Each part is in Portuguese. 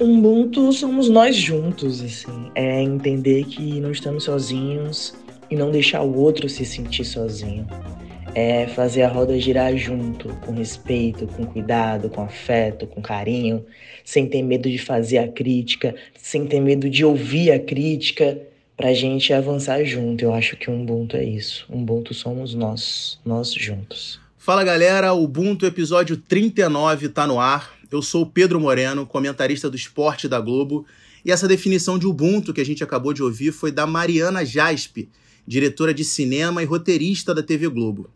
Ubuntu somos nós juntos, assim. É entender que não estamos sozinhos e não deixar o outro se sentir sozinho. É fazer a roda girar junto, com respeito, com cuidado, com afeto, com carinho, sem ter medo de fazer a crítica, sem ter medo de ouvir a crítica, pra gente avançar junto. Eu acho que o Ubuntu é isso. Ubuntu somos nós, nós juntos. Fala galera, Ubuntu episódio 39 tá no ar. Eu sou Pedro Moreno, comentarista do esporte da Globo, e essa definição de Ubuntu que a gente acabou de ouvir foi da Mariana Jaspe, diretora de cinema e roteirista da TV Globo.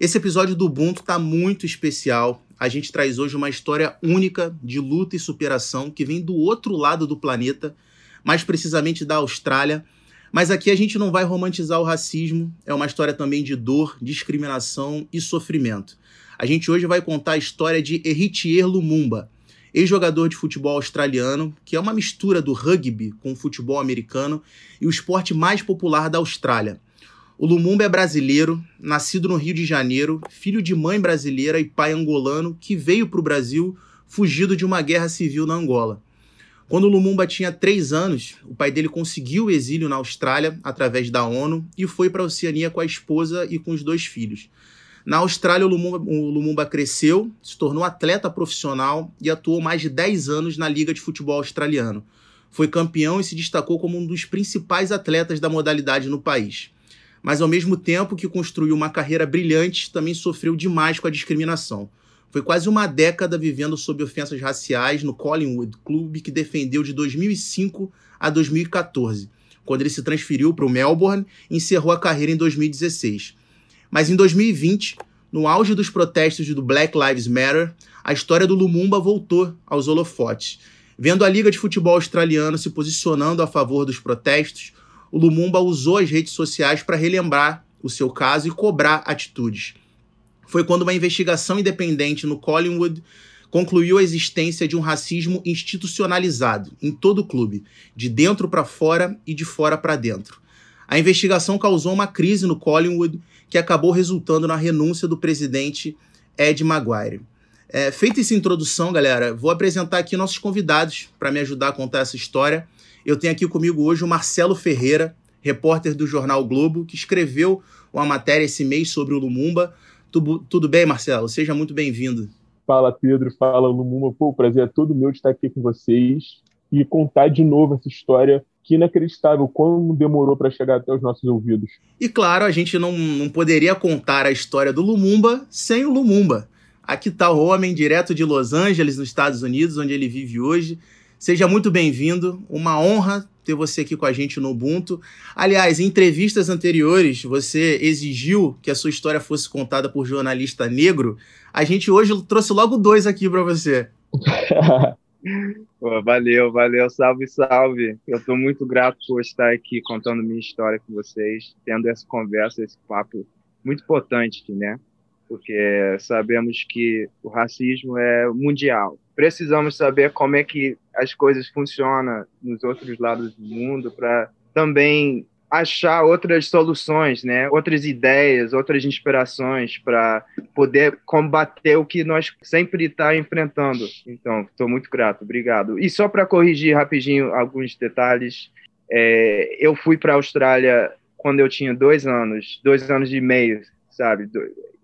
Esse episódio do Ubuntu tá muito especial. A gente traz hoje uma história única de luta e superação que vem do outro lado do planeta, mais precisamente da Austrália mas aqui a gente não vai romantizar o racismo, é uma história também de dor, discriminação e sofrimento. A gente hoje vai contar a história de Eritier Lumumba, ex-jogador de futebol australiano, que é uma mistura do rugby com o futebol americano e o esporte mais popular da Austrália. O Lumumba é brasileiro, nascido no Rio de Janeiro, filho de mãe brasileira e pai angolano, que veio para o Brasil fugido de uma guerra civil na Angola. Quando Lumumba tinha três anos, o pai dele conseguiu o exílio na Austrália através da ONU e foi para a Oceania com a esposa e com os dois filhos. Na Austrália, o Lumumba, o Lumumba, cresceu, se tornou atleta profissional e atuou mais de 10 anos na Liga de Futebol Australiano. Foi campeão e se destacou como um dos principais atletas da modalidade no país. Mas, ao mesmo tempo que construiu uma carreira brilhante, também sofreu demais com a discriminação. Foi quase uma década vivendo sob ofensas raciais no Collingwood, clube que defendeu de 2005 a 2014, quando ele se transferiu para o Melbourne e encerrou a carreira em 2016. Mas em 2020, no auge dos protestos do Black Lives Matter, a história do Lumumba voltou aos holofotes. Vendo a Liga de Futebol Australiano se posicionando a favor dos protestos, o Lumumba usou as redes sociais para relembrar o seu caso e cobrar atitudes foi quando uma investigação independente no Collingwood concluiu a existência de um racismo institucionalizado em todo o clube, de dentro para fora e de fora para dentro. A investigação causou uma crise no Collingwood que acabou resultando na renúncia do presidente Ed Maguire. É, feita essa introdução, galera, vou apresentar aqui nossos convidados para me ajudar a contar essa história. Eu tenho aqui comigo hoje o Marcelo Ferreira, repórter do jornal Globo, que escreveu uma matéria esse mês sobre o Lumumba. Tudo, tudo bem, Marcelo? Seja muito bem-vindo. Fala, Pedro. Fala, Lumuma. Pô, o prazer é todo meu de estar aqui com vocês e contar de novo essa história que inacreditável como demorou para chegar até os nossos ouvidos. E claro, a gente não, não poderia contar a história do Lumumba sem o Lumumba. Aqui está o homem, direto de Los Angeles, nos Estados Unidos, onde ele vive hoje. Seja muito bem-vindo. Uma honra ter você aqui com a gente no Ubuntu. Aliás, em entrevistas anteriores, você exigiu que a sua história fosse contada por jornalista negro. A gente hoje trouxe logo dois aqui para você. Pô, valeu, valeu, salve, salve. Eu estou muito grato por estar aqui contando minha história com vocês, tendo essa conversa, esse papo muito importante, né? Porque sabemos que o racismo é mundial precisamos saber como é que as coisas funcionam nos outros lados do mundo para também achar outras soluções, né? Outras ideias, outras inspirações para poder combater o que nós sempre está enfrentando. Então, estou muito grato, obrigado. E só para corrigir rapidinho alguns detalhes, é, eu fui para a Austrália quando eu tinha dois anos, dois anos e meio, sabe?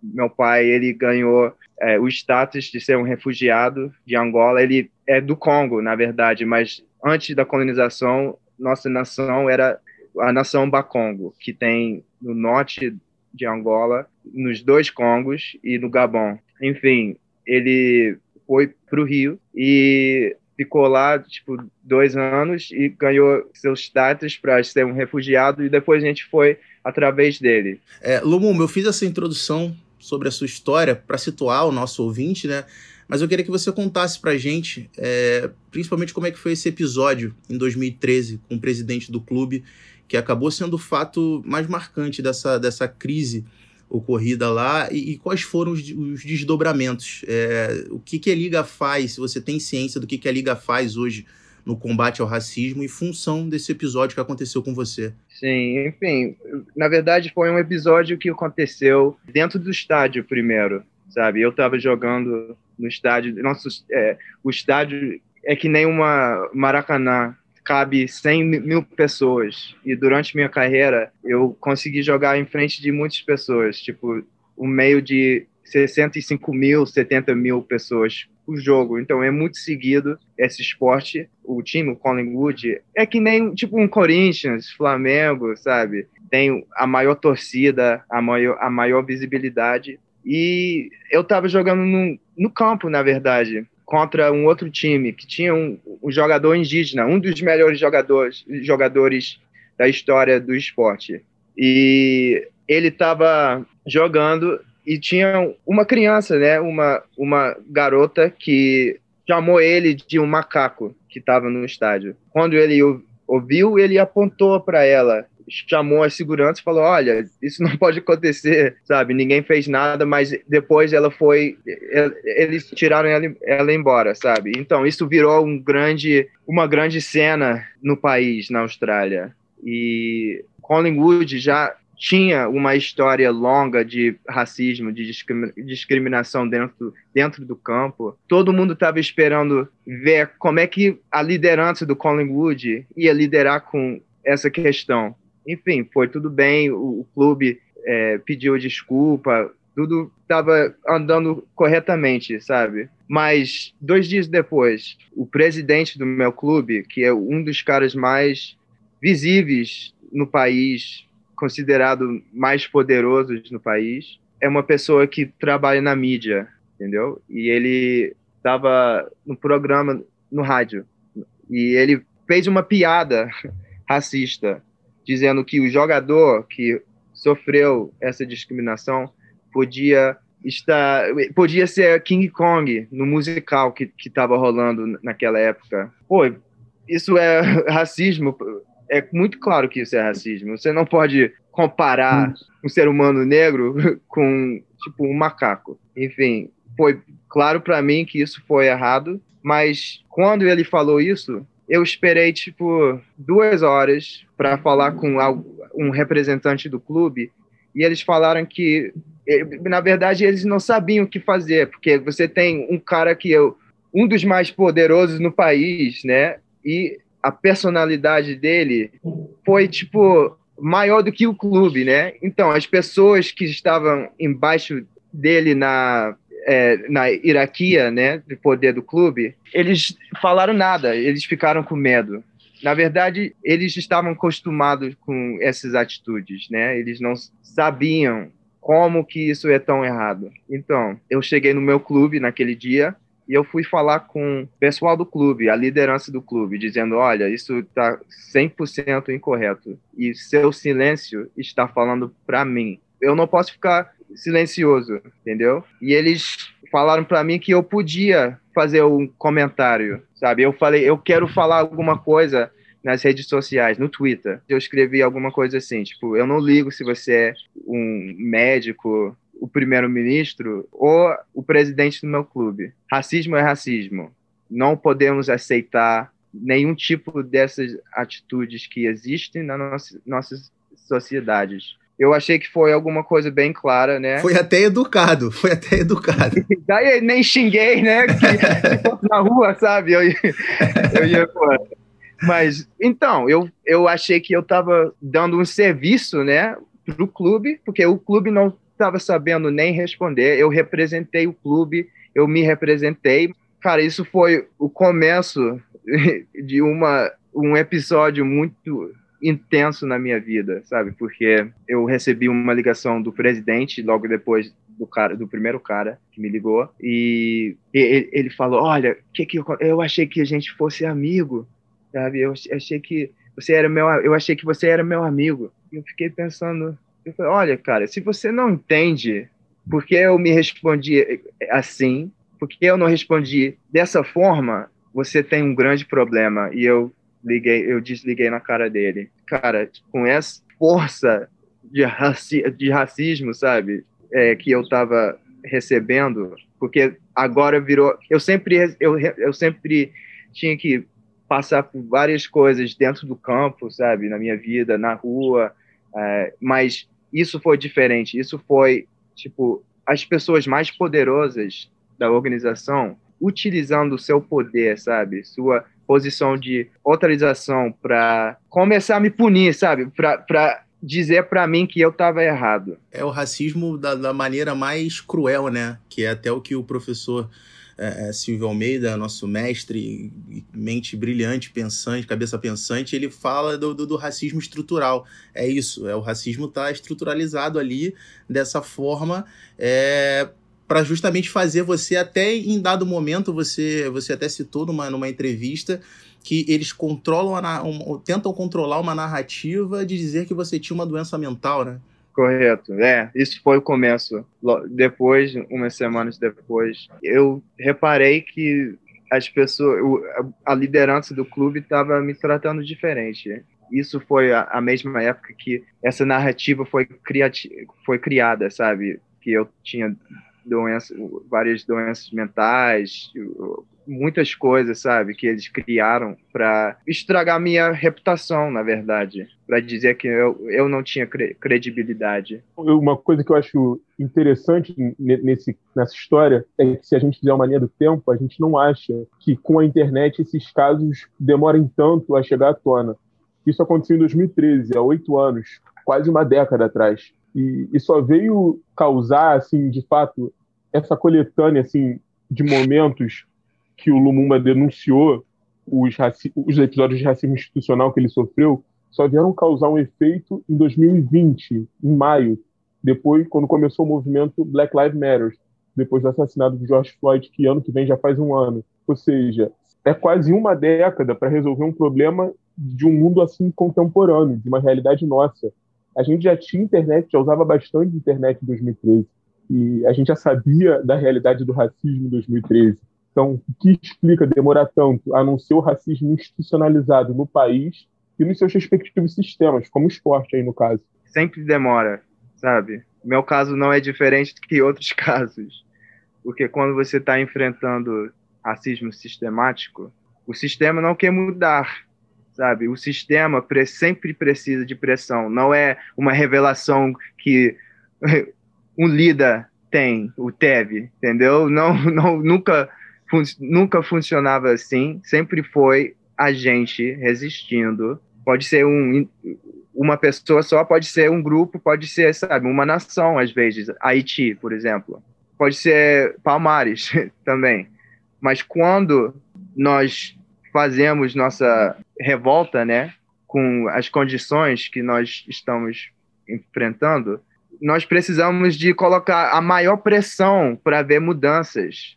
Meu pai ele ganhou é, o status de ser um refugiado de Angola, ele é do Congo, na verdade, mas antes da colonização, nossa nação era a nação Bakongo, que tem no norte de Angola, nos dois Congos e no Gabão. Enfim, ele foi para o Rio e ficou lá tipo dois anos e ganhou seu status para ser um refugiado e depois a gente foi através dele. É, Lumum, eu fiz essa introdução sobre a sua história para situar o nosso ouvinte, né? Mas eu queria que você contasse para gente, é, principalmente como é que foi esse episódio em 2013 com o presidente do clube, que acabou sendo o fato mais marcante dessa, dessa crise ocorrida lá e, e quais foram os, os desdobramentos. É, o que, que a Liga faz, se você tem ciência do que, que a Liga faz hoje no combate ao racismo em função desse episódio que aconteceu com você. Sim, enfim, na verdade foi um episódio que aconteceu dentro do estádio primeiro, sabe? Eu estava jogando no estádio, nosso, é, o estádio é que nem uma Maracanã, cabe 100 mil pessoas. E durante minha carreira, eu consegui jogar em frente de muitas pessoas, tipo, um meio de 65 mil, 70 mil pessoas o jogo. Então é muito seguido esse esporte. O time, o Collingwood, é que nem tipo um Corinthians, Flamengo, sabe? Tem a maior torcida, a maior, a maior visibilidade. E eu estava jogando no, no campo, na verdade, contra um outro time que tinha um, um jogador indígena, um dos melhores jogadores, jogadores da história do esporte. E ele estava jogando e tinha uma criança, né, uma, uma garota que chamou ele de um macaco que estava no estádio. Quando ele ouviu, ele apontou para ela, chamou a segurança e falou: Olha, isso não pode acontecer, sabe? Ninguém fez nada, mas depois ela foi. Eles tiraram ela, ela embora, sabe? Então, isso virou um grande, uma grande cena no país, na Austrália. E Collingwood já tinha uma história longa de racismo, de discriminação dentro, dentro do campo. Todo mundo estava esperando ver como é que a liderança do Collingwood ia liderar com essa questão. Enfim, foi tudo bem, o, o clube é, pediu desculpa, tudo estava andando corretamente, sabe? Mas dois dias depois, o presidente do meu clube, que é um dos caras mais visíveis no país, considerado mais poderosos no país, é uma pessoa que trabalha na mídia, entendeu? E ele estava no programa no rádio e ele fez uma piada racista, dizendo que o jogador que sofreu essa discriminação podia estar, podia ser King Kong no musical que estava rolando naquela época. Pô, isso é racismo é muito claro que isso é racismo. Você não pode comparar um ser humano negro com tipo um macaco. Enfim, foi claro para mim que isso foi errado, mas quando ele falou isso, eu esperei tipo duas horas para falar com um representante do clube e eles falaram que na verdade eles não sabiam o que fazer porque você tem um cara que é um dos mais poderosos no país, né? E a personalidade dele foi tipo maior do que o clube, né? Então as pessoas que estavam embaixo dele na é, na hierarquia, né, de poder do clube, eles falaram nada, eles ficaram com medo. Na verdade, eles estavam acostumados com essas atitudes, né? Eles não sabiam como que isso é tão errado. Então, eu cheguei no meu clube naquele dia e eu fui falar com o pessoal do clube, a liderança do clube, dizendo: olha, isso está 100% incorreto e seu silêncio está falando para mim. Eu não posso ficar silencioso, entendeu? E eles falaram para mim que eu podia fazer um comentário, sabe? Eu falei: eu quero falar alguma coisa nas redes sociais, no Twitter. Eu escrevi alguma coisa assim, tipo, eu não ligo se você é um médico, o primeiro-ministro ou o presidente do meu clube. Racismo é racismo. Não podemos aceitar nenhum tipo dessas atitudes que existem nas nossas, sociedades. Eu achei que foi alguma coisa bem clara, né? Foi até educado, foi até educado. Daí nem xinguei, né? Que, na rua, sabe? Eu, eu ia. Mas, então, eu, eu achei que eu estava dando um serviço, né? Para o clube, porque o clube não estava sabendo nem responder. Eu representei o clube, eu me representei. Cara, isso foi o começo de uma, um episódio muito intenso na minha vida, sabe? Porque eu recebi uma ligação do presidente logo depois do cara, do primeiro cara que me ligou e ele, ele falou: "Olha, que que eu, eu achei que a gente fosse amigo, sabe? Eu achei que você era meu, eu achei que você era meu amigo". E eu fiquei pensando, eu falei, olha, cara, se você não entende por que eu me respondi assim? Por que eu não respondi dessa forma? Você tem um grande problema. E eu liguei, eu desliguei na cara dele. Cara, com essa força de, raci de racismo, sabe? É, que eu tava recebendo, porque agora virou. Eu sempre, eu, eu sempre tinha que passar por várias coisas dentro do campo, sabe, na minha vida, na rua, é, mas isso foi diferente. Isso foi tipo as pessoas mais poderosas da organização utilizando o seu poder, sabe, sua posição de autorização para começar a me punir, sabe, para dizer para mim que eu estava errado. É o racismo da, da, maneira mais cruel, né? Que é até o que o professor é, é Silvio Almeida, nosso mestre, mente brilhante, pensante, cabeça pensante, ele fala do, do, do racismo estrutural. É isso, é o racismo está estruturalizado ali dessa forma. É, para justamente fazer você até em dado momento você você até citou numa, numa entrevista que eles controlam a, um, tentam controlar uma narrativa de dizer que você tinha uma doença mental, né? Correto, é, isso foi o começo. Depois, umas semanas depois, eu reparei que as pessoas, a liderança do clube estava me tratando diferente. Isso foi a, mesma época que essa narrativa foi, criati foi criada, sabe? Que eu tinha doenças, várias doenças mentais, muitas coisas, sabe, que eles criaram para estragar minha reputação, na verdade, para dizer que eu, eu não tinha cre credibilidade. Uma coisa que eu acho interessante nesse, nessa história é que se a gente fizer uma linha do tempo, a gente não acha que com a internet esses casos demorem tanto a chegar à tona. Isso aconteceu em 2013, há oito anos, quase uma década atrás. E, e só veio causar, assim, de fato, essa coletânea assim de momentos que o Lumumba denunciou os, os episódios de racismo institucional que ele sofreu só vieram causar um efeito em 2020, em maio, depois quando começou o movimento Black Lives Matter, depois do assassinato de George Floyd, que ano que vem já faz um ano. Ou seja, é quase uma década para resolver um problema de um mundo assim contemporâneo, de uma realidade nossa. A gente já tinha internet, já usava bastante internet em 2013 e a gente já sabia da realidade do racismo em 2013. Então, o que explica demorar tanto a não ser o racismo institucionalizado no país e nos seus respectivos sistemas, como o esporte aí no caso? Sempre demora, sabe? Meu caso não é diferente do que outros casos. Porque quando você está enfrentando racismo sistemático, o sistema não quer mudar, sabe? O sistema sempre precisa de pressão. Não é uma revelação que um líder tem, o TEV, entendeu? Não, não, nunca, fun nunca funcionava assim, sempre foi a gente resistindo. Pode ser um, uma pessoa só, pode ser um grupo, pode ser, sabe, uma nação, às vezes. Haiti, por exemplo. Pode ser Palmares também. Mas quando nós fazemos nossa revolta, né, com as condições que nós estamos enfrentando, nós precisamos de colocar a maior pressão para ver mudanças.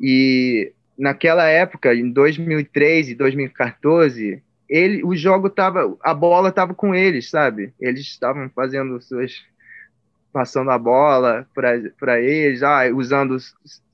E naquela época, em 2013 e 2014, ele, o jogo tava, a bola estava com eles, sabe? Eles estavam fazendo suas passando a bola para eles, ah, usando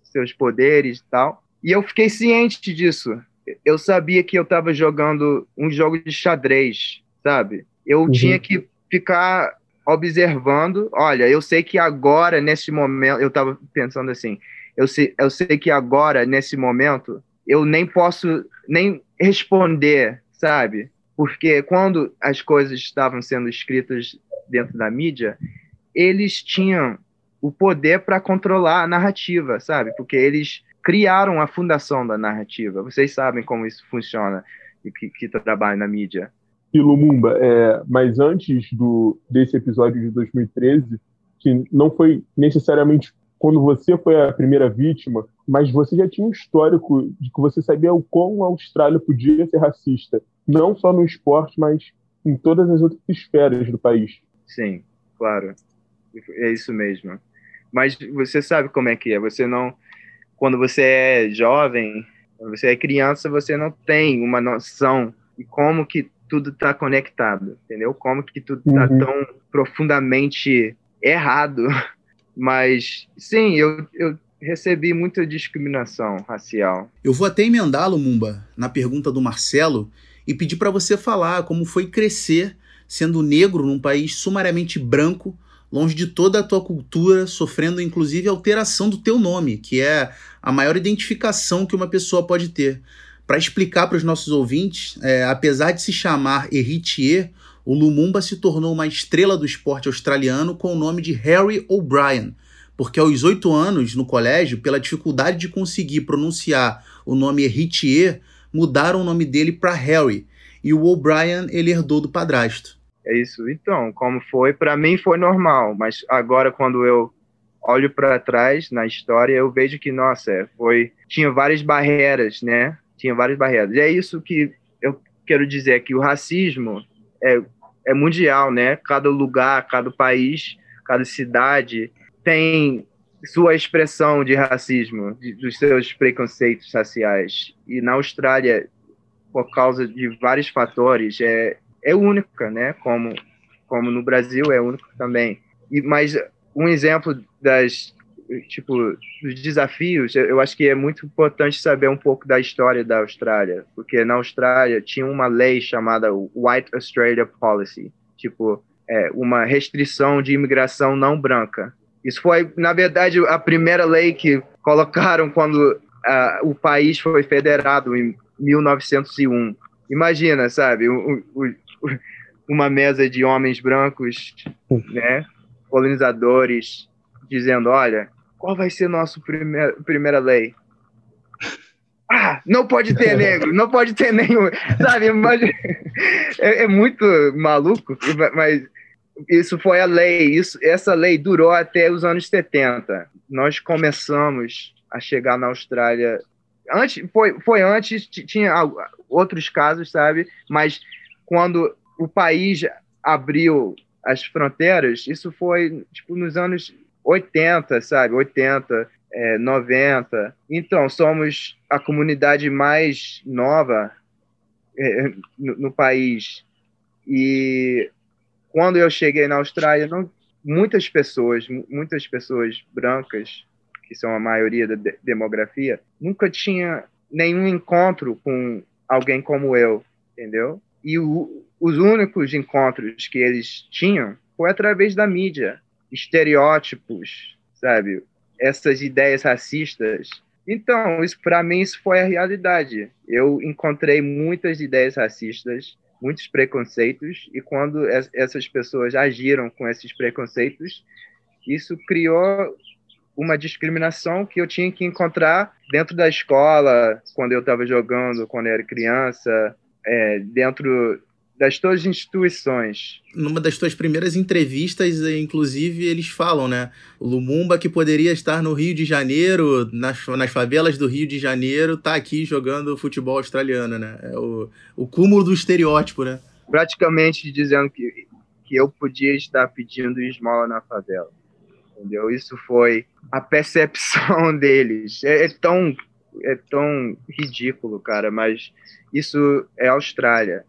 seus poderes e tal. E eu fiquei ciente disso. Eu sabia que eu estava jogando um jogo de xadrez, sabe? Eu uhum. tinha que ficar observando, olha, eu sei que agora, nesse momento, eu estava pensando assim, eu sei, eu sei que agora, nesse momento, eu nem posso nem responder, sabe? Porque quando as coisas estavam sendo escritas dentro da mídia, eles tinham o poder para controlar a narrativa, sabe? Porque eles criaram a fundação da narrativa. Vocês sabem como isso funciona e que, que trabalha na mídia e Lumumba, é, mas antes do, desse episódio de 2013, que não foi necessariamente quando você foi a primeira vítima, mas você já tinha um histórico de que você sabia o quão a Austrália podia ser racista, não só no esporte, mas em todas as outras esferas do país. Sim, claro. É isso mesmo. Mas você sabe como é que é. Você não. Quando você é jovem, quando você é criança, você não tem uma noção de como que tudo está conectado, entendeu? Como que tudo está uhum. tão profundamente errado Mas, sim, eu, eu recebi muita discriminação racial. Eu vou até emendá-lo, Mumba, na pergunta do Marcelo e pedir para você falar como foi crescer sendo negro num país sumariamente branco, longe de toda a tua cultura, sofrendo inclusive alteração do teu nome, que é a maior identificação que uma pessoa pode ter. Para explicar para os nossos ouvintes, é, apesar de se chamar Heritier, o Lumumba se tornou uma estrela do esporte australiano com o nome de Harry O'Brien, porque aos oito anos, no colégio, pela dificuldade de conseguir pronunciar o nome Heritier, mudaram o nome dele para Harry, e o O'Brien ele herdou do padrasto. É isso. Então, como foi? Para mim foi normal, mas agora quando eu olho para trás na história, eu vejo que nossa, foi tinha várias barreiras, né? Tinha várias barreiras. E é isso que eu quero dizer que o racismo é, é mundial, né? Cada lugar, cada país, cada cidade tem sua expressão de racismo, de, dos seus preconceitos raciais. E na Austrália, por causa de vários fatores, é, é única, né? Como, como no Brasil é único também. E, mas um exemplo das tipo dos desafios, eu acho que é muito importante saber um pouco da história da Austrália, porque na Austrália tinha uma lei chamada White Australia Policy, tipo é, uma restrição de imigração não branca. Isso foi, na verdade, a primeira lei que colocaram quando uh, o país foi federado em 1901. Imagina, sabe, o, o, uma mesa de homens brancos, né, colonizadores, dizendo, olha, qual vai ser nossa primeira, primeira lei? Ah, não pode ter negro, não pode ter nenhum, sabe? É, é, muito maluco, mas isso foi a lei. Isso, essa lei durou até os anos 70. Nós começamos a chegar na Austrália antes foi, foi antes tinha outros casos sabe mas quando o país abriu as fronteiras, isso foi tipo nos anos 80, sabe? 80, é, 90. Então, somos a comunidade mais nova é, no, no, país. E quando eu cheguei na Austrália, não, muitas pessoas, muitas pessoas brancas, que são a maioria da de demografia, nunca tinha nenhum encontro com alguém como eu, entendeu? E o, os únicos encontros que eles tinham foi através da mídia, estereótipos, sabe? Essas ideias racistas. Então, isso para mim isso foi a realidade. Eu encontrei muitas ideias racistas, muitos preconceitos e quando essas pessoas agiram com esses preconceitos, isso criou uma discriminação que eu tinha que encontrar dentro da escola, quando eu estava jogando, quando eu era criança, é, dentro das tuas instituições. Numa das tuas primeiras entrevistas, inclusive, eles falam, né? Lumumba, que poderia estar no Rio de Janeiro, nas, nas favelas do Rio de Janeiro, tá aqui jogando futebol australiano, né? É o, o cúmulo do estereótipo, né? Praticamente dizendo que, que eu podia estar pedindo esmola na favela. Entendeu? Isso foi a percepção deles. É, é tão é tão ridículo, cara, mas isso é Austrália,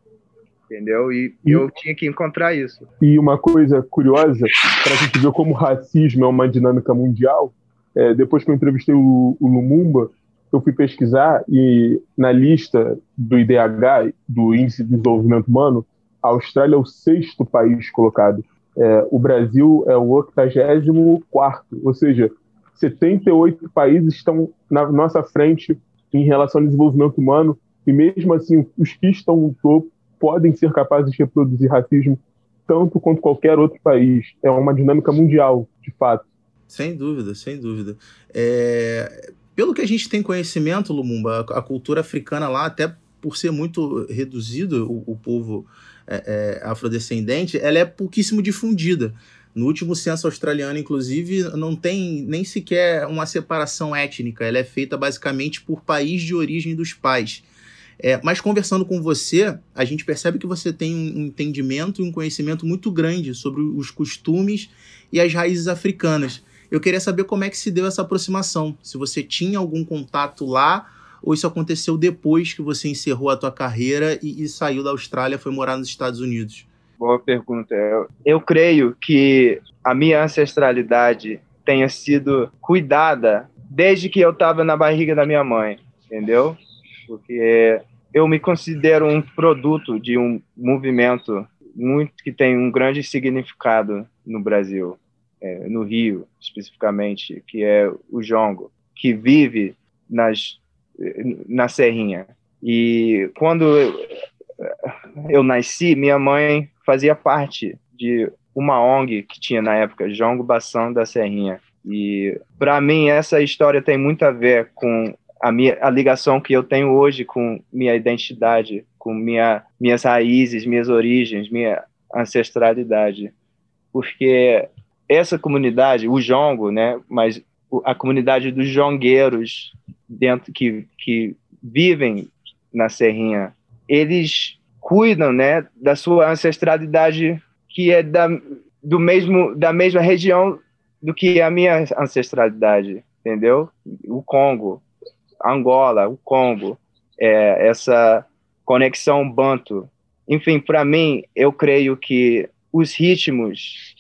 entendeu? E, e eu tinha que encontrar isso. E uma coisa curiosa, para a gente ver como o racismo é uma dinâmica mundial, é, depois que eu entrevistei o, o Lumumba, eu fui pesquisar e na lista do IDH, do Índice de Desenvolvimento Humano, a Austrália é o sexto país colocado. É, o Brasil é o 84, ou seja, 78 países estão na nossa frente em relação ao desenvolvimento humano, e mesmo assim, os que estão no topo podem ser capazes de reproduzir racismo tanto quanto qualquer outro país. É uma dinâmica mundial, de fato. Sem dúvida, sem dúvida. É... Pelo que a gente tem conhecimento, Lumumba, a cultura africana lá, até por ser muito reduzido o, o povo é, é, afrodescendente, ela é pouquíssimo difundida. No último censo australiano, inclusive, não tem nem sequer uma separação étnica. Ela é feita basicamente por país de origem dos pais. É, mas conversando com você, a gente percebe que você tem um entendimento e um conhecimento muito grande sobre os costumes e as raízes africanas. Eu queria saber como é que se deu essa aproximação. Se você tinha algum contato lá ou isso aconteceu depois que você encerrou a tua carreira e, e saiu da Austrália, foi morar nos Estados Unidos. Boa pergunta. Eu, eu creio que a minha ancestralidade tenha sido cuidada desde que eu estava na barriga da minha mãe, entendeu? Porque eu me considero um produto de um movimento muito que tem um grande significado no Brasil, é, no Rio especificamente, que é o jongo, que vive nas na serrinha. E quando eu, nasci, minha mãe fazia parte de uma ONG que tinha na época, Jongo Bação da Serrinha. E para mim essa história tem muito a ver com a minha a ligação que eu tenho hoje com minha identidade, com minha minhas raízes, minhas origens, minha ancestralidade. Porque essa comunidade, o jongo, né, mas a comunidade dos jongueiros dentro que que vivem na serrinha, eles cuidam, né, da sua ancestralidade que é da do mesmo da mesma região do que a minha ancestralidade, entendeu? O Congo, Angola, o Congo, é, essa conexão banto. Enfim, para mim, eu creio que os ritmos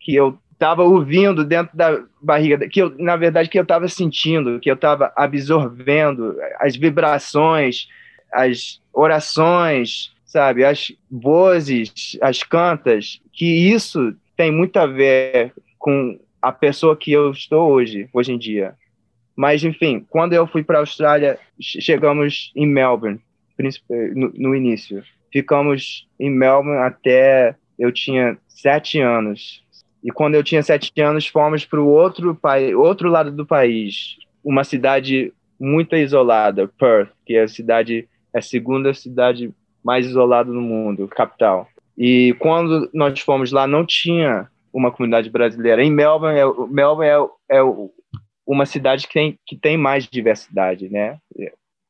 que eu estava ouvindo dentro da barriga, que eu, na verdade, que eu estava sentindo, que eu estava absorvendo, as vibrações, as orações, sabe, as vozes, as cantas, que isso tem muito a ver com a pessoa que eu estou hoje, hoje em dia. Mas, enfim, quando eu fui para a Austrália, chegamos em Melbourne, no, início. Ficamos em Melbourne até eu tinha sete anos. E quando eu tinha sete anos, fomos para o outro, outro lado do país, uma cidade muito isolada, Perth, que é a cidade, é a segunda cidade mais isolada do mundo, capital. E quando nós fomos lá, não tinha uma comunidade brasileira. Em Melbourne, é, Melbourne é, é uma cidade que tem, que tem mais diversidade, né?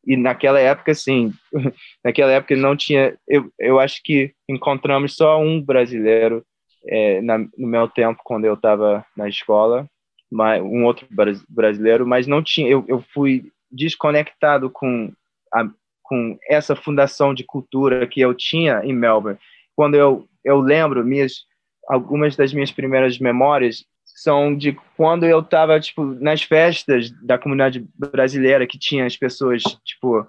E naquela época, sim, naquela época não tinha. Eu, eu acho que encontramos só um brasileiro é, na, no meu tempo, quando eu estava na escola, mas, um outro brasileiro, mas não tinha. Eu, eu fui desconectado com, a, com essa fundação de cultura que eu tinha em Melbourne. Quando eu, eu lembro minhas algumas das minhas primeiras memórias são de quando eu estava tipo nas festas da comunidade brasileira que tinha as pessoas tipo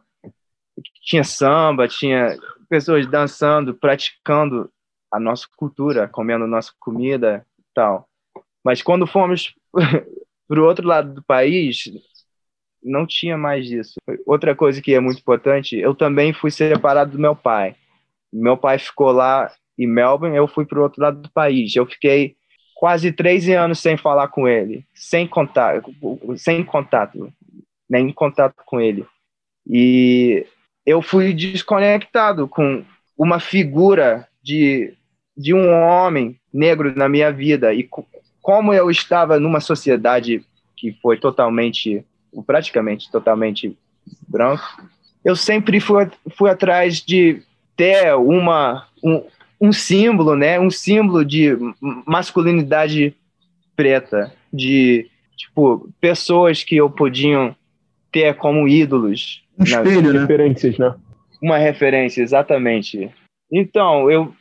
tinha samba, tinha pessoas dançando, praticando a nossa cultura, comendo nossa comida tal. Mas quando fomos para o outro lado do país, não tinha mais isso. Outra coisa que é muito importante, eu também fui separado do meu pai. Meu pai ficou lá em Melbourne, eu fui para o outro lado do país. Eu fiquei quase 13 anos sem falar com ele, sem contato, sem contato, nem contato com ele. E eu fui desconectado com uma figura de, de um homem negro na minha vida. E como eu estava numa sociedade que foi totalmente, praticamente totalmente branco, eu sempre fui, fui atrás de ter uma, um, um símbolo, né? Um símbolo de masculinidade preta, de tipo pessoas que eu podiam ter como ídolos. Um espelho, né? Referências, né? Uma referência, exatamente. Então, eu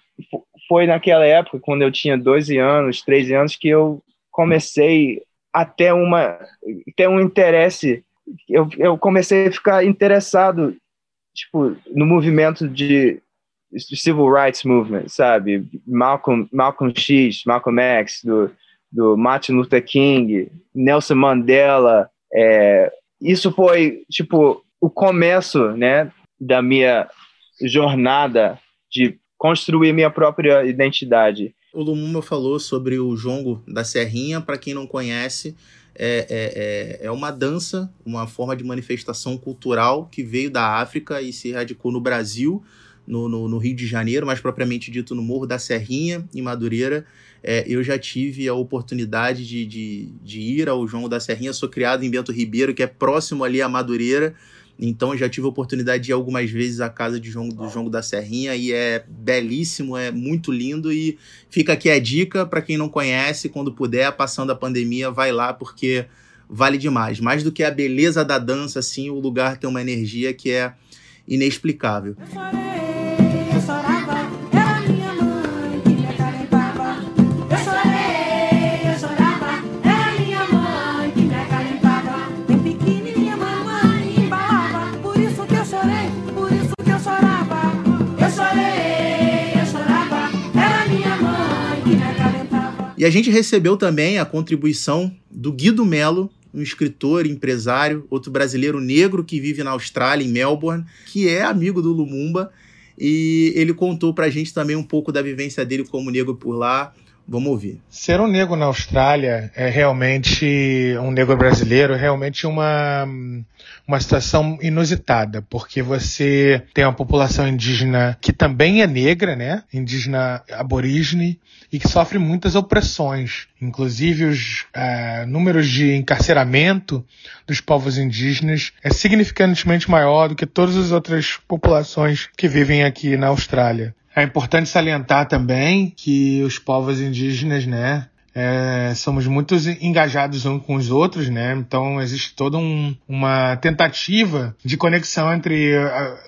foi naquela época, quando eu tinha 12 anos, 13 anos, que eu comecei a ter, uma, ter um interesse. Eu, eu comecei a ficar interessado tipo, no movimento de civil rights movement, sabe? Malcolm, Malcolm X, Malcolm X, do, do Martin Luther King, Nelson Mandela. É, isso foi, tipo, o começo, né, da minha jornada de construir minha própria identidade. O Lumumba falou sobre o jongo da Serrinha, para quem não conhece, é, é, é, é uma dança, uma forma de manifestação cultural que veio da África e se radicou no Brasil no, no, no, Rio de Janeiro, mais propriamente dito no Morro da Serrinha, em Madureira. É, eu já tive a oportunidade de, de, de, ir ao João da Serrinha. Sou criado em Bento Ribeiro, que é próximo ali a Madureira. Então já tive a oportunidade de ir algumas vezes à casa de João, do João da Serrinha e é belíssimo, é muito lindo. E fica aqui a dica para quem não conhece, quando puder, passando a pandemia, vai lá porque vale demais. Mais do que a beleza da dança, assim, o lugar tem uma energia que é inexplicável. E a gente recebeu também a contribuição do Guido Melo, um escritor, empresário, outro brasileiro negro que vive na Austrália, em Melbourne, que é amigo do Lumumba. E ele contou pra gente também um pouco da vivência dele como negro por lá, Vamos ouvir. Ser um negro na Austrália é realmente, um negro brasileiro, é realmente uma, uma situação inusitada, porque você tem uma população indígena que também é negra, né? Indígena aborígene, e que sofre muitas opressões. Inclusive, os é, números de encarceramento dos povos indígenas é significantemente maior do que todas as outras populações que vivem aqui na Austrália. É importante salientar também que os povos indígenas, né, é, somos muito engajados uns com os outros, né? Então existe toda um, uma tentativa de conexão entre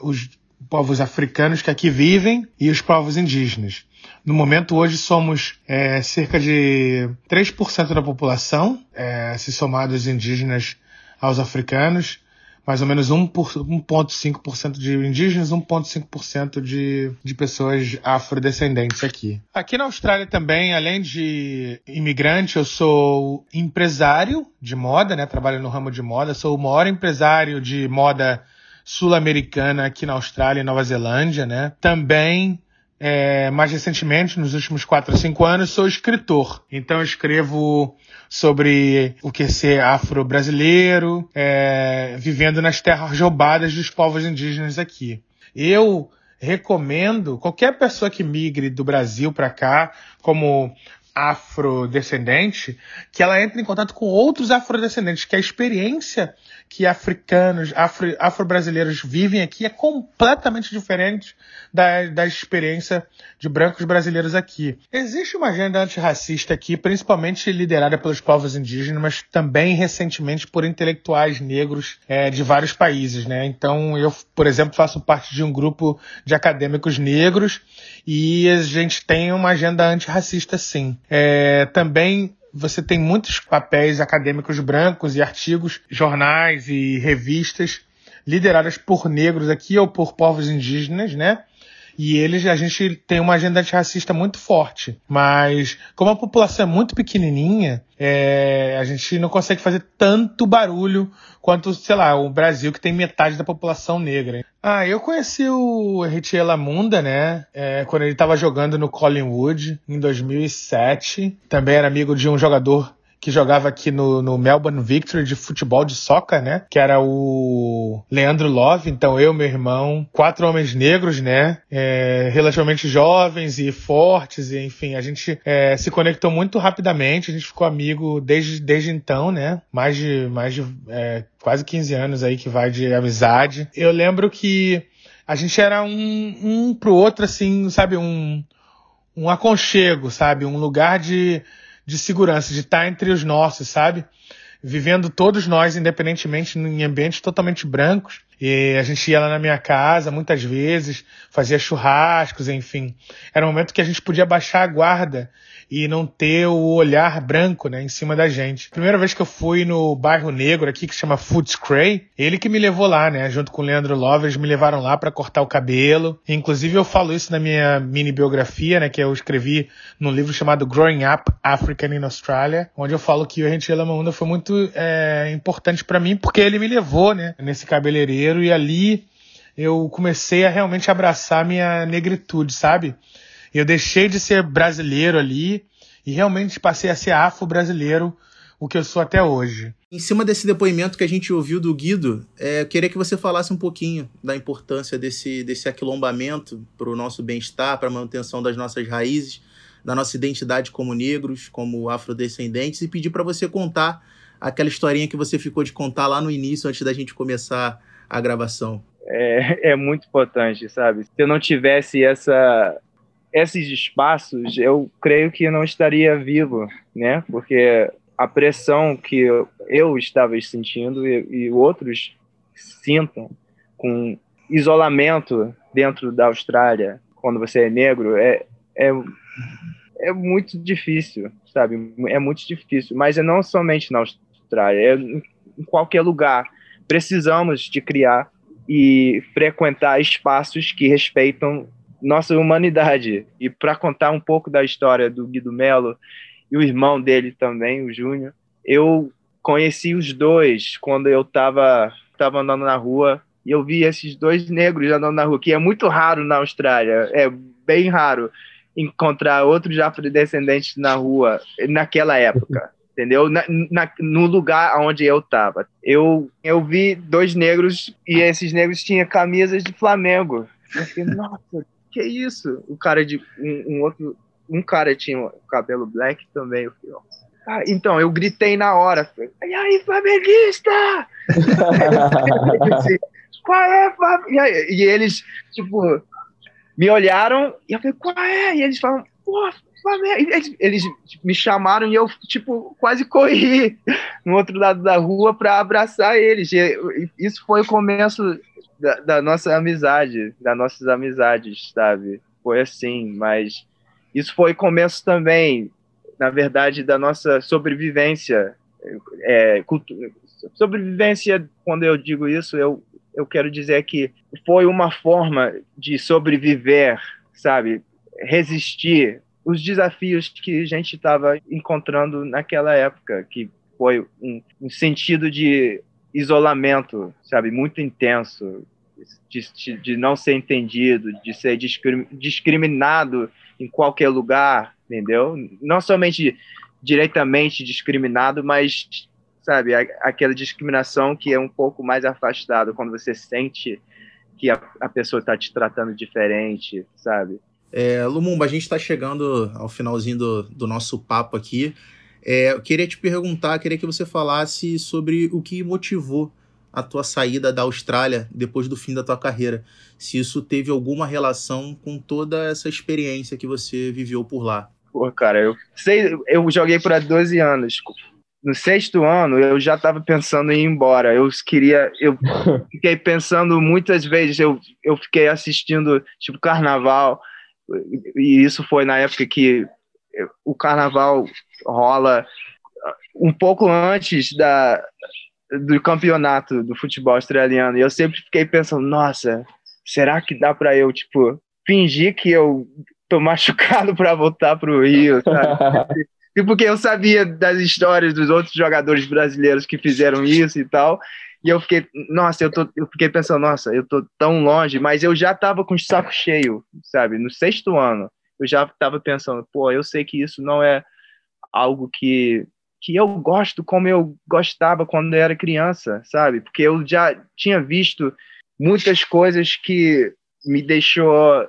os povos africanos que aqui vivem e os povos indígenas. No momento, hoje, somos é, cerca de 3% da população, é, se somados indígenas aos africanos mais ou menos 1,5% de indígenas, 1,5% de, de pessoas afrodescendentes aqui. Aqui na Austrália também, além de imigrante, eu sou empresário de moda, né? Trabalho no ramo de moda, sou o maior empresário de moda sul-americana aqui na Austrália e Nova Zelândia, né? Também é, mais recentemente, nos últimos 4 ou 5 anos, sou escritor. Então eu escrevo sobre o que é ser afro-brasileiro, é, vivendo nas terras roubadas dos povos indígenas aqui. Eu recomendo qualquer pessoa que migre do Brasil para cá, como afrodescendente, que ela entre em contato com outros afrodescendentes, que a experiência que africanos, afro, afro-brasileiros vivem aqui é completamente diferente da, da experiência de brancos brasileiros aqui. Existe uma agenda antirracista aqui, principalmente liderada pelos povos indígenas, mas também recentemente por intelectuais negros é, de vários países, né? Então, eu, por exemplo, faço parte de um grupo de acadêmicos negros e a gente tem uma agenda antirracista, sim. É, também você tem muitos papéis acadêmicos brancos e artigos, jornais e revistas lideradas por negros aqui ou por povos indígenas, né? E eles, a gente tem uma agenda antirracista muito forte. Mas, como a população é muito pequenininha, é, a gente não consegue fazer tanto barulho quanto, sei lá, o Brasil, que tem metade da população negra. Ah, eu conheci o Henrique Lamunda, né? É, quando ele estava jogando no Collingwood, em 2007. Também era amigo de um jogador que jogava aqui no, no Melbourne Victory de futebol de soccer, né? Que era o Leandro Love. Então eu, meu irmão, quatro homens negros, né? É, relativamente jovens e fortes, e, enfim, a gente é, se conectou muito rapidamente. A gente ficou amigo desde, desde então, né? Mais de, mais de é, quase 15 anos aí que vai de amizade. Eu lembro que a gente era um, um pro outro, assim, sabe? Um, um aconchego, sabe? Um lugar de de segurança, de estar entre os nossos, sabe? Vivendo todos nós, independentemente, em ambientes totalmente brancos. E a gente ia lá na minha casa muitas vezes, fazia churrascos, enfim. Era um momento que a gente podia baixar a guarda e não ter o olhar branco, né, em cima da gente. Primeira vez que eu fui no bairro negro aqui, que chama Footscray, ele que me levou lá, né, junto com o Leandro Love, eles me levaram lá para cortar o cabelo. Inclusive eu falo isso na minha mini biografia, né, que eu escrevi num livro chamado Growing Up African in Australia, onde eu falo que o Henrique Lamamunda foi muito é, importante para mim, porque ele me levou, né, nesse cabeleireiro e ali eu comecei a realmente abraçar minha negritude, sabe? Eu deixei de ser brasileiro ali e realmente passei a ser afro-brasileiro, o que eu sou até hoje. Em cima desse depoimento que a gente ouviu do Guido, é, eu queria que você falasse um pouquinho da importância desse, desse aquilombamento para o nosso bem-estar, para a manutenção das nossas raízes, da nossa identidade como negros, como afrodescendentes, e pedir para você contar aquela historinha que você ficou de contar lá no início, antes da gente começar a gravação. É, é muito importante, sabe? Se eu não tivesse essa esses espaços, eu creio que não estaria vivo, né? Porque a pressão que eu, estava sentindo e, e outros sintam com isolamento dentro da Austrália, quando você é negro, é, é, é muito difícil, sabe? É muito difícil. Mas é não somente na Austrália, é em qualquer lugar. Precisamos de criar e frequentar espaços que respeitam nossa humanidade. E para contar um pouco da história do Guido Melo e o irmão dele também, o Júnior. Eu conheci os dois quando eu estava tava andando na rua e eu vi esses dois negros andando na rua, que é muito raro na Austrália, é bem raro encontrar outros afrodescendentes na rua naquela época, entendeu? Na, na, no lugar onde eu estava. Eu, eu vi dois negros e esses negros tinham camisas de Flamengo. Eu fiquei, nossa, que isso? O cara de um, um outro, um cara tinha cabelo black também. Eu fiquei, ah, então, eu gritei na hora. E aí, flamenguista? qual é, Flamenguista? E eles, tipo, me olharam e eu falei, qual é? E eles falam, pô, Flamengo. Eles, eles me chamaram e eu, tipo, quase corri no outro lado da rua para abraçar eles. E isso foi o começo da, da, nossa amizade, das nossas amizades, sabe? Foi assim, mas isso foi começo também, na verdade, da nossa sobrevivência. É, sobrevivência, quando eu digo isso, eu eu quero dizer que foi uma forma de sobreviver, sabe? Resistir os desafios que a gente estava encontrando naquela época, que foi um, um, sentido de isolamento, sabe? Muito intenso, de, de não ser entendido, de ser discriminado em qualquer lugar, entendeu? Não somente diretamente discriminado, mas sabe? Aquela discriminação que é um pouco mais afastada, quando você sente que a, a pessoa está te tratando diferente, sabe? É, Lumumba, a gente está chegando ao finalzinho do, do nosso papo aqui. É, eu queria te perguntar, queria que você falasse sobre o que motivou a tua saída da Austrália depois do fim da tua carreira. Se isso teve alguma relação com toda essa experiência que você viveu por lá. Pô, cara, eu sei, eu joguei por 12 anos no sexto ano eu já estava pensando em ir embora. Eu queria, eu fiquei pensando muitas vezes. Eu, eu fiquei assistindo tipo carnaval e isso foi na época que o carnaval rola um pouco antes da do campeonato do futebol australiano. E eu sempre fiquei pensando, nossa, será que dá para eu tipo fingir que eu tô machucado para voltar para o Rio, sabe? E porque eu sabia das histórias dos outros jogadores brasileiros que fizeram isso e tal. E eu fiquei, nossa, eu, tô, eu fiquei pensando, nossa, eu tô tão longe, mas eu já tava com o saco cheio, sabe? No sexto ano, eu já tava pensando, pô, eu sei que isso não é algo que, que eu gosto como eu gostava quando eu era criança, sabe? Porque eu já tinha visto muitas coisas que me deixou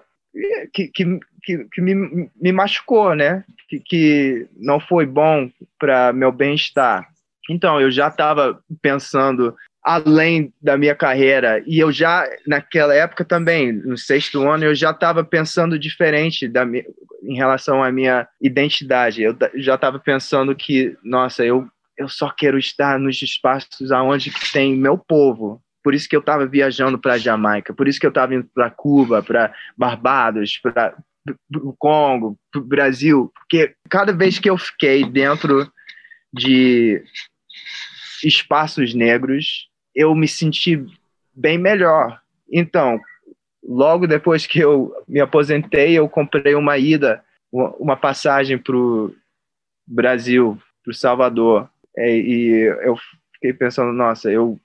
que, que, que, que me, me machucou, né? Que, que não foi bom para meu bem-estar. Então, eu já estava pensando além da minha carreira. E eu já naquela época também no sexto ano eu já estava pensando diferente da em relação à minha identidade. Eu já estava pensando que nossa eu eu só quero estar nos espaços aonde tem meu povo. Por isso que eu estava viajando para Jamaica, por isso que eu estava indo para Cuba, para Barbados, para o Congo, para o Brasil, porque cada vez que eu fiquei dentro de espaços negros, eu me senti bem melhor. Então, logo depois que eu me aposentei, eu comprei uma ida, uma passagem para o Brasil, para o Salvador, e eu fiquei pensando, nossa, eu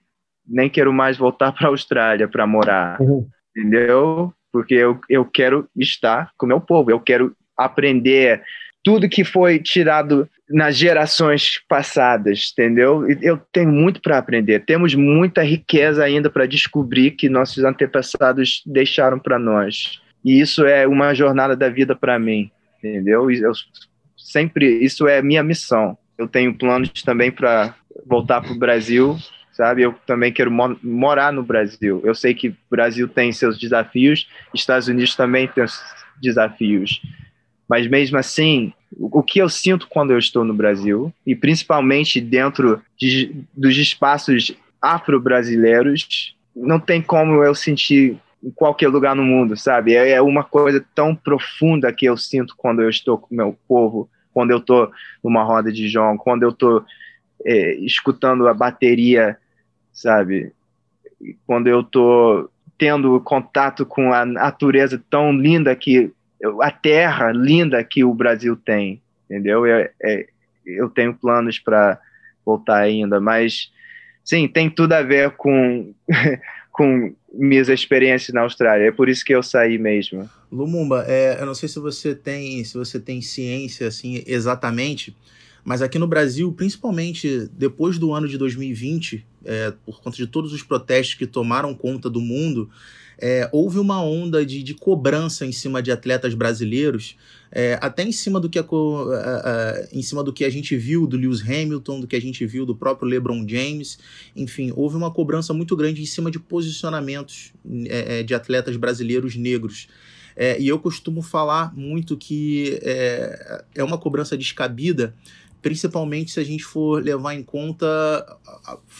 nem quero mais voltar para a Austrália para morar, uhum. entendeu? Porque eu, eu quero estar com o meu povo, eu quero aprender tudo que foi tirado nas gerações passadas, entendeu? Eu tenho muito para aprender. Temos muita riqueza ainda para descobrir que nossos antepassados deixaram para nós. E isso é uma jornada da vida para mim, entendeu? Eu sempre isso é minha missão. Eu tenho planos também para voltar para o Brasil sabe? Eu também quero morar no Brasil. Eu sei que o Brasil tem seus desafios, Estados Unidos também tem seus desafios. Mas mesmo assim, o que eu sinto quando eu estou no Brasil, e principalmente dentro de, dos espaços afro-brasileiros, não tem como eu sentir em qualquer lugar no mundo, sabe? É, é uma coisa tão profunda que eu sinto quando eu estou com o meu povo, quando eu estou numa roda de João, quando eu estou é, escutando a bateria sabe? Quando eu tô tendo contato com a natureza tão linda que a terra linda que o Brasil tem, entendeu? É, eu tenho planos para voltar ainda, mas sim, tem tudo a ver com com minhas experiências na Austrália. É por isso que eu saí mesmo. Lumumba, é, eu não sei se você tem se você tem ciência assim exatamente, mas aqui no Brasil, principalmente depois do ano de 2020, é, por conta de todos os protestos que tomaram conta do mundo, é, houve uma onda de, de, cobrança em cima de atletas brasileiros, é, até em cima do que a, a, a, em cima do que a gente viu do Lewis Hamilton, do que a gente viu do próprio LeBron James, enfim, houve uma cobrança muito grande em cima de posicionamentos é, é de atletas brasileiros negros. É, e eu costumo falar muito que é, é uma cobrança descabida, principalmente se a gente for levar em conta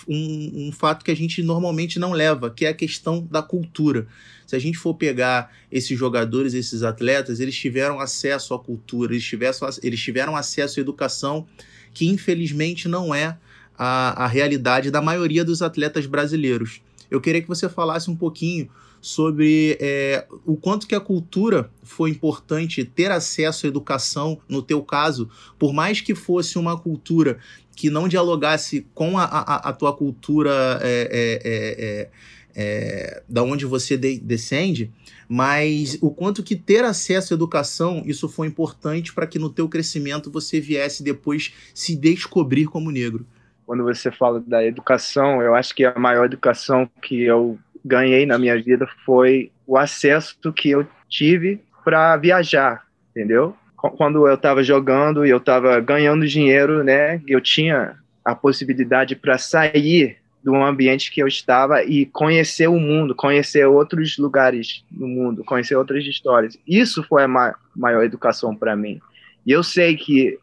um, um, fato que a gente normalmente não leva, que é a questão da cultura. Se a gente for pegar esses jogadores, esses atletas, eles tiveram acesso à cultura, eles tiveram, eles tiveram acesso à educação, que infelizmente não é a, a realidade da maioria dos atletas brasileiros. Eu queria que você falasse um pouquinho sobre é, o quanto que a cultura foi importante ter acesso à educação, no teu caso, por mais que fosse uma cultura que não dialogasse com a, a, a tua cultura é, é, é, é da onde você de, descende, mas o quanto que ter acesso à educação, isso foi importante para que no teu crescimento você viesse depois se descobrir como negro. Quando você fala da educação, eu acho que a maior educação que eu ganhei na minha vida foi o acesso que eu tive para viajar, entendeu? Quando eu estava jogando e eu estava ganhando dinheiro, né, eu tinha a possibilidade para sair do ambiente que eu estava e conhecer o mundo, conhecer outros lugares no mundo, conhecer outras histórias. Isso foi a ma maior educação para mim. E eu sei que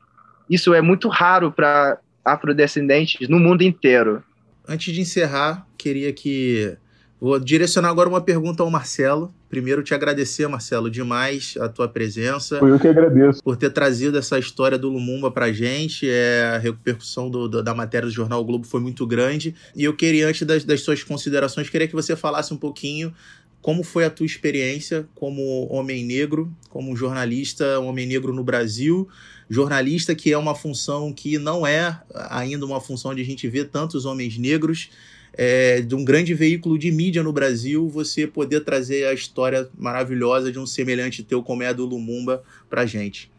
isso é muito raro para afrodescendentes no mundo inteiro. Antes de encerrar, queria que Vou direcionar agora uma pergunta ao Marcelo. Primeiro, te agradecer, Marcelo, demais a tua presença. Foi eu que agradeço. Por ter trazido essa história do Lumumba pra gente. É, a repercussão do, do, da matéria do Jornal o Globo foi muito grande. E eu queria, antes das, das suas considerações, queria que você falasse um pouquinho como foi a tua experiência como homem negro, como jornalista, homem negro no Brasil, jornalista que é uma função que não é ainda uma função onde a gente vê tantos homens negros é, de um grande veículo de mídia no Brasil, você poder trazer a história maravilhosa de um semelhante teu como é a do Lumumba pra gente.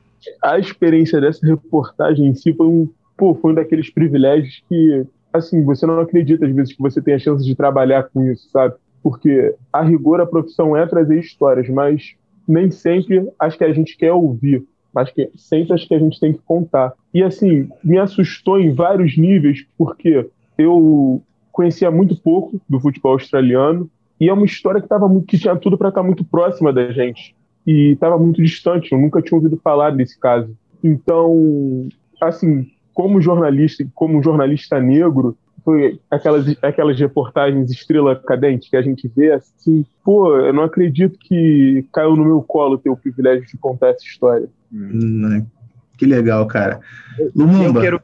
A experiência dessa reportagem em si foi um, pô, foi um daqueles privilégios que, assim, você não acredita às vezes que você tem a chance de trabalhar com isso, sabe? Porque a rigor a profissão é trazer histórias, mas nem sempre acho que a gente quer ouvir mas que sempre acho que a gente tem que contar. E assim, me assustou em vários níveis, porque eu conhecia muito pouco do futebol australiano e é uma história que, tava, que tinha tudo para estar tá muito próxima da gente e estava muito distante. Eu nunca tinha ouvido falar desse caso. Então, assim, como jornalista, como jornalista negro, foi aquelas, aquelas reportagens estrela cadente que a gente vê assim, pô, eu não acredito que caiu no meu colo ter o privilégio de contar essa história. Hum, que legal, cara. Lumumba. Quero,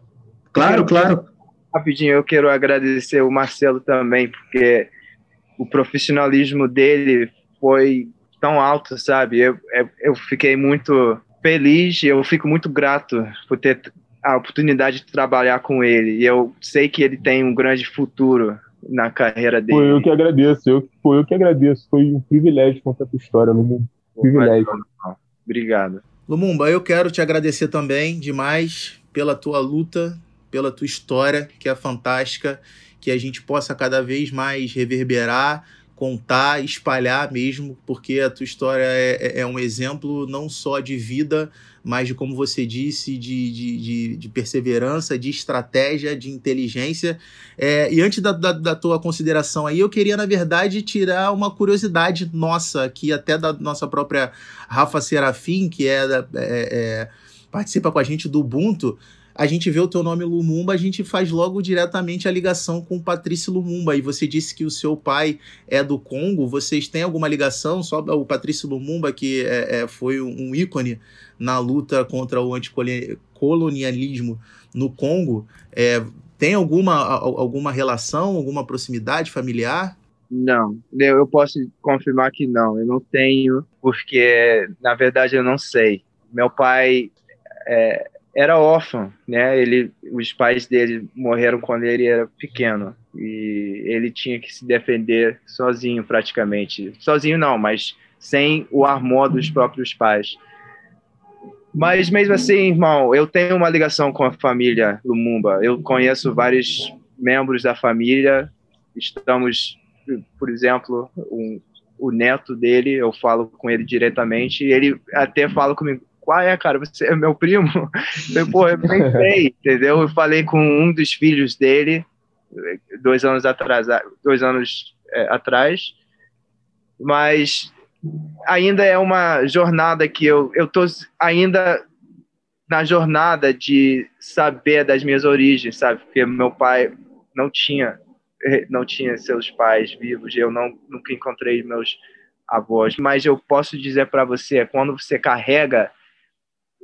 claro, claro. Rapidinho, eu quero agradecer o Marcelo também, porque o profissionalismo dele foi tão alto, sabe? Eu, eu fiquei muito feliz e eu fico muito grato por ter a oportunidade de trabalhar com ele. E eu sei que ele tem um grande futuro na carreira dele. Foi eu que agradeço, eu, foi eu que agradeço. Foi um privilégio contar a tua história, Lumumba. Privilégio. Obrigado. Lumumba, eu quero te agradecer também demais pela tua luta pela tua história, que é fantástica, que a gente possa cada vez mais reverberar, contar, espalhar mesmo, porque a tua história é, é, é um exemplo não só de vida, mas de, como você disse, de, de, de, de perseverança, de estratégia, de inteligência. É, e antes da, da, da, tua consideração aí, eu queria, na verdade, tirar uma curiosidade nossa, aqui até da nossa própria Rafa Serafim, que é, é, é participa com a gente do Ubuntu, a gente vê o teu nome Lumumba, a gente faz logo diretamente a ligação com Patrício Lumumba. E você disse que o seu pai é do Congo. Vocês têm alguma ligação? Só o Patrício Lumumba, que é, é, foi um ícone na luta contra o anticolonialismo no Congo. É, tem alguma, alguma relação, alguma proximidade familiar? Não, eu posso confirmar que não. Eu não tenho, porque na verdade eu não sei. Meu pai é, era órfão, né? Ele, os pais dele morreram quando ele era pequeno e ele tinha que se defender sozinho praticamente. Sozinho não, mas sem o amor dos próprios pais. Mas mesmo assim, irmão, eu tenho uma ligação com a família Lumumba. Eu conheço vários membros da família. Estamos, por exemplo, um, o neto dele, eu falo com ele diretamente, ele até fala comigo, qual é, cara? Você é meu primo? Eu, pô, eu nem sei, entendeu? Eu falei com um dos filhos dele, dois anos atrás, dois anos é, atrás, mas ainda é uma jornada que eu eu tô ainda na jornada de saber das minhas origens, sabe? Porque meu pai não tinha não tinha seus pais vivos, eu não nunca encontrei meus avós, mas eu posso dizer para você, quando você carrega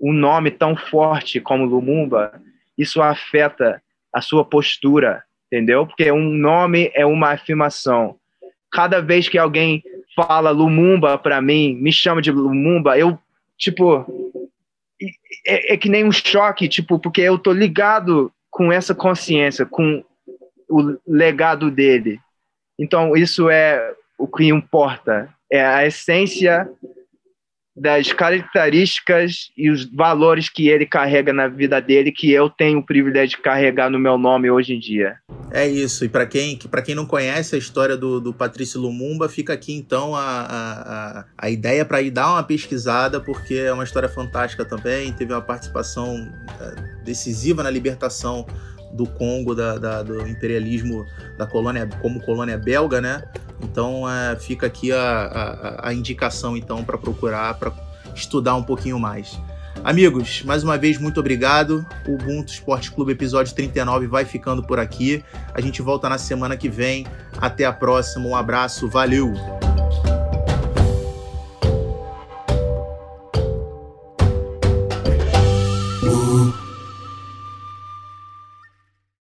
um nome tão forte como Lumumba, isso afeta a sua postura, entendeu? Porque um nome é uma afirmação. Cada vez que alguém fala Lumumba para mim, me chama de Lumumba, eu, tipo, é, é, que nem um choque, tipo, porque eu tô ligado com essa consciência, com o legado dele. Então, isso é o que importa. É a essência das características e os valores que ele carrega na vida dele que eu tenho o privilégio de carregar no meu nome hoje em dia. É isso. E para quem, para quem não conhece a história do, do Patrício Lumumba, fica aqui então a, a, a ideia para ir dar uma pesquisada, porque é uma história fantástica também. Teve uma participação é, decisiva na libertação do Congo, da, da, do imperialismo da colônia, como colônia belga, né? Então é, fica aqui a, a, a indicação então para procurar, para estudar um pouquinho mais. Amigos, mais uma vez, muito obrigado. O Ubuntu Esporte Clube episódio 39 vai ficando por aqui. A gente volta na semana que vem. Até a próxima. Um abraço. Valeu!